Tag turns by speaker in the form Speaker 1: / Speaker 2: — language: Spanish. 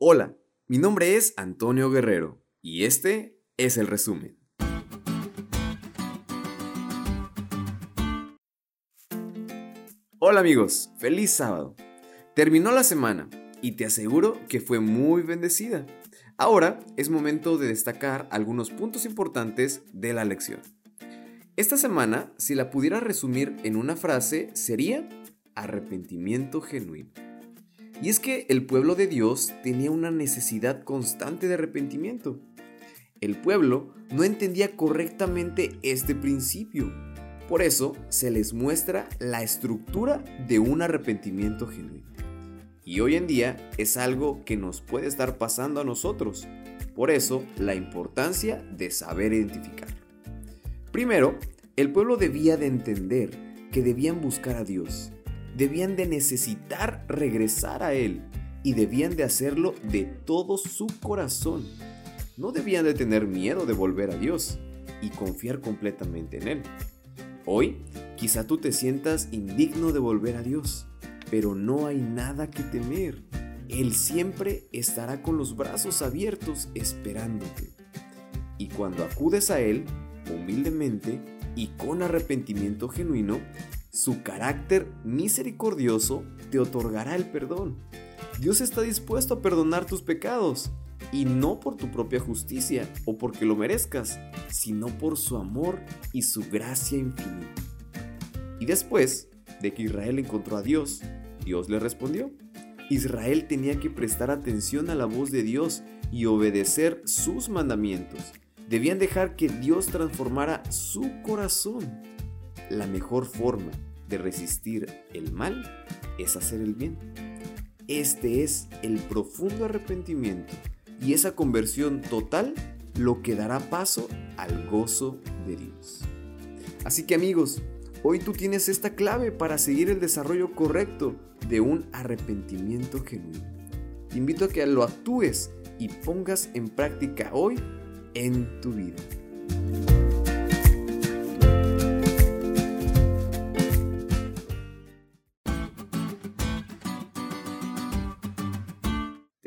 Speaker 1: Hola, mi nombre es Antonio Guerrero y este es el resumen. Hola amigos, feliz sábado. Terminó la semana y te aseguro que fue muy bendecida. Ahora es momento de destacar algunos puntos importantes de la lección. Esta semana, si la pudiera resumir en una frase, sería arrepentimiento genuino. Y es que el pueblo de Dios tenía una necesidad constante de arrepentimiento. El pueblo no entendía correctamente este principio. Por eso se les muestra la estructura de un arrepentimiento genuino. Y hoy en día es algo que nos puede estar pasando a nosotros. Por eso la importancia de saber identificar. Primero, el pueblo debía de entender que debían buscar a Dios debían de necesitar regresar a Él y debían de hacerlo de todo su corazón. No debían de tener miedo de volver a Dios y confiar completamente en Él. Hoy, quizá tú te sientas indigno de volver a Dios, pero no hay nada que temer. Él siempre estará con los brazos abiertos esperándote. Y cuando acudes a Él, humildemente y con arrepentimiento genuino, su carácter misericordioso te otorgará el perdón. Dios está dispuesto a perdonar tus pecados, y no por tu propia justicia o porque lo merezcas, sino por su amor y su gracia infinita. Y después de que Israel encontró a Dios, Dios le respondió. Israel tenía que prestar atención a la voz de Dios y obedecer sus mandamientos. Debían dejar que Dios transformara su corazón la mejor forma de resistir el mal es hacer el bien. Este es el profundo arrepentimiento y esa conversión total lo que dará paso al gozo de Dios. Así que amigos, hoy tú tienes esta clave para seguir el desarrollo correcto de un arrepentimiento genuino. Te invito a que lo actúes y pongas en práctica hoy en tu vida.